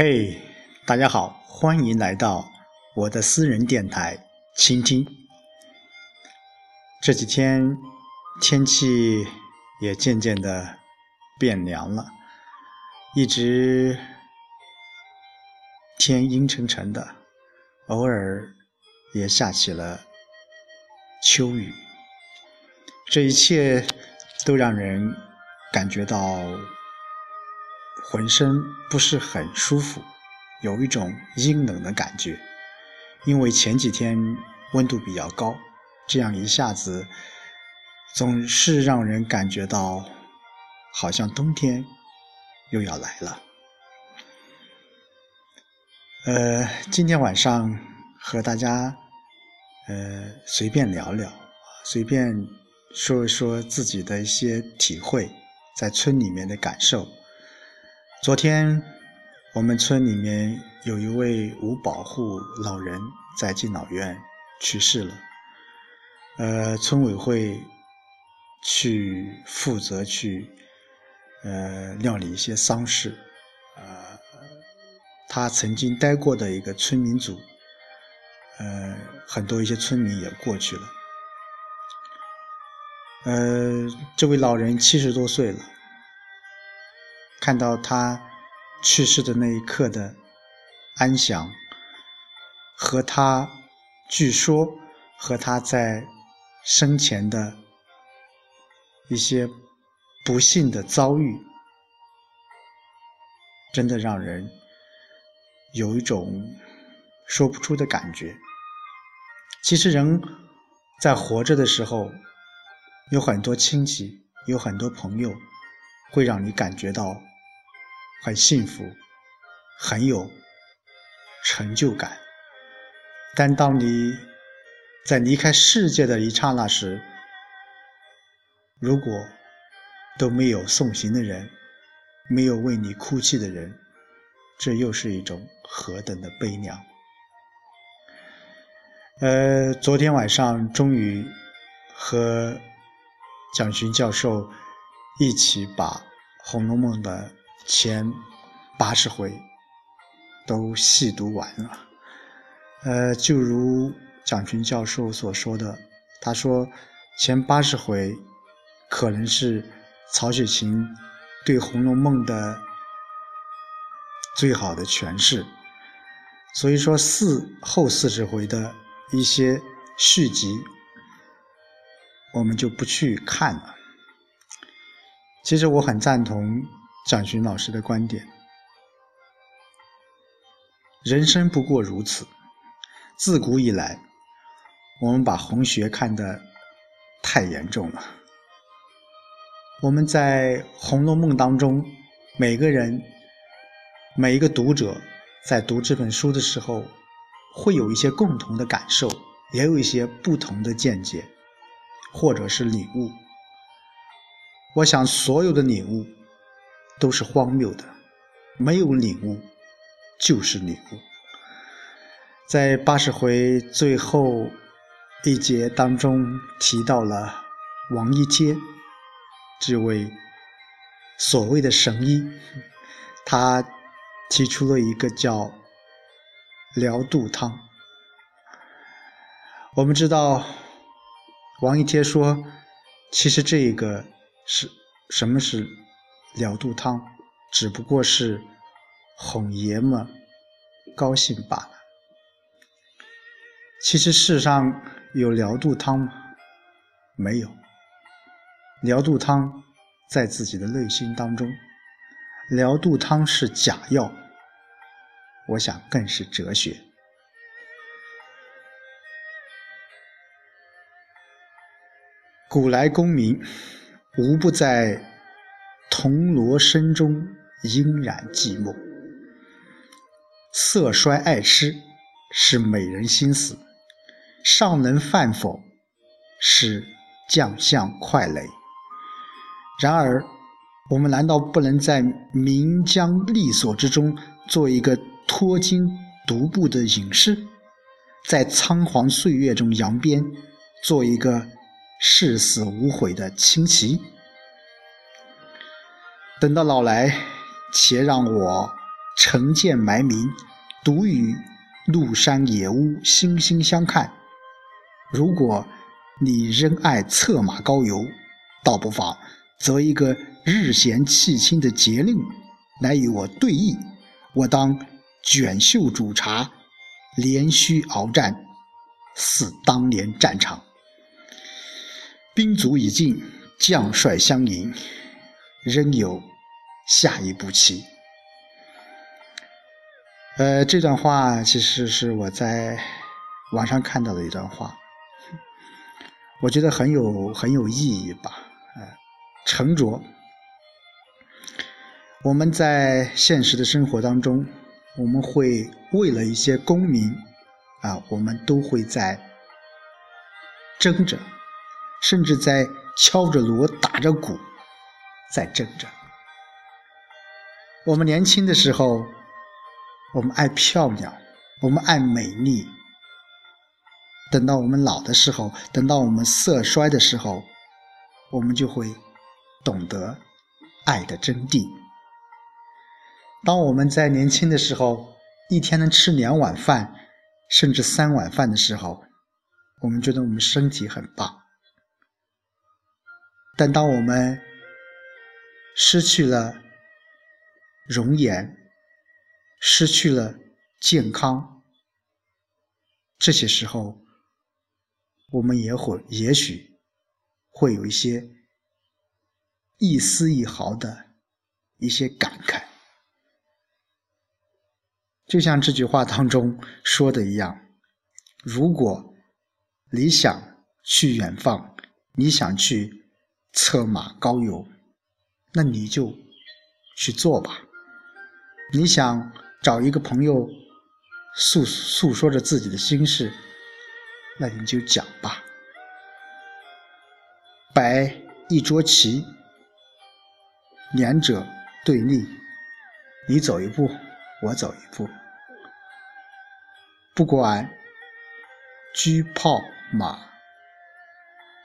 嘿，大家好，欢迎来到我的私人电台倾听。这几天天气也渐渐的变凉了，一直天阴沉沉的，偶尔也下起了秋雨，这一切都让人感觉到。浑身不是很舒服，有一种阴冷的感觉，因为前几天温度比较高，这样一下子总是让人感觉到好像冬天又要来了。呃，今天晚上和大家呃随便聊聊，随便说一说自己的一些体会，在村里面的感受。昨天，我们村里面有一位无保护老人在敬老院去世了。呃，村委会去负责去呃料理一些丧事。呃，他曾经待过的一个村民组，呃，很多一些村民也过去了。呃，这位老人七十多岁了。看到他去世的那一刻的安详，和他据说和他在生前的一些不幸的遭遇，真的让人有一种说不出的感觉。其实人在活着的时候，有很多亲戚，有很多朋友，会让你感觉到。很幸福，很有成就感。但当你在离开世界的一刹那时，如果都没有送行的人，没有为你哭泣的人，这又是一种何等的悲凉！呃，昨天晚上终于和蒋勋教授一起把《红楼梦》的。前八十回都细读完了，呃，就如蒋群教授所说的，他说前八十回可能是曹雪芹对《红楼梦》的最好的诠释，所以说四后四十回的一些续集，我们就不去看了。其实我很赞同。蒋勋老师的观点：人生不过如此。自古以来，我们把红学看得太严重了。我们在《红楼梦》当中，每个人、每一个读者在读这本书的时候，会有一些共同的感受，也有一些不同的见解，或者是领悟。我想，所有的领悟。都是荒谬的，没有领悟就是领悟。在八十回最后一节当中提到了王一阶这位所谓的神医，他提出了一个叫疗肚汤。我们知道，王一阶说，其实这个是什么是？疗肚汤只不过是哄爷们高兴罢了。其实世上有疗肚汤吗？没有。疗肚汤在自己的内心当中，疗肚汤是假药，我想更是哲学。古来功名无不在。铜锣声中潋然寂寞，色衰爱痴是美人心死，尚能饭否？是将相快累。然而，我们难道不能在岷江丽所之中做一个脱金独步的隐士，在仓皇岁月中扬鞭，做一个视死无悔的轻骑？等到老来，且让我成剑埋名，独与麓山野屋惺惺相看。如果你仍爱策马高游，倒不妨择一个日闲气清的节令来与我对弈，我当卷袖煮茶，连须鏖战，似当年战场。兵卒已尽，将帅相迎，仍有下一步棋。呃，这段话其实是我在网上看到的一段话。我觉得很有很有意义吧，呃，沉着。我们在现实的生活当中，我们会为了一些功名，啊，我们都会在争着，甚至在敲着锣打着鼓，在争着。我们年轻的时候，我们爱漂亮，我们爱美丽。等到我们老的时候，等到我们色衰的时候，我们就会懂得爱的真谛。当我们在年轻的时候，一天能吃两碗饭，甚至三碗饭的时候，我们觉得我们身体很棒。但当我们失去了容颜，失去了健康，这些时候，我们也会，也许会有一些一丝一毫的一些感慨，就像这句话当中说的一样：如果你想去远方，你想去策马高游，那你就去做吧；你想找一个朋友诉诉说着自己的心事。那你就讲吧，摆一桌棋，两者对立，你走一步，我走一步，不管车炮马，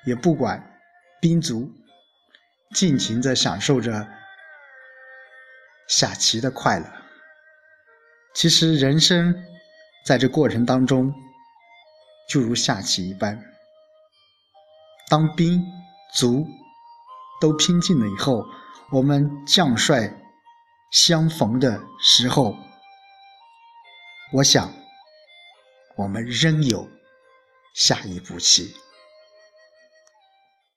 也不管兵卒，尽情的享受着下棋的快乐。其实人生在这过程当中。就如下棋一般，当兵卒都拼尽了以后，我们将帅相逢的时候，我想，我们仍有下一步棋。